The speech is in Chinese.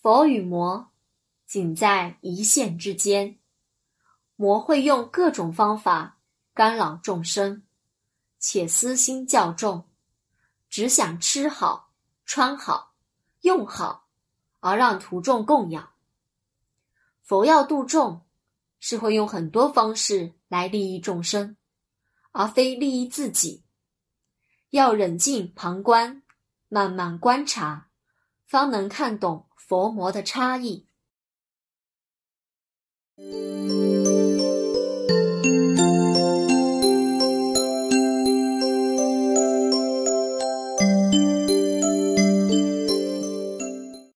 佛与魔仅在一线之间，魔会用各种方法干扰众生，且私心较重，只想吃好、穿好、用好，而让徒众供养。佛要度众，是会用很多方式来利益众生，而非利益自己。要冷静旁观，慢慢观察，方能看懂。佛魔的差异。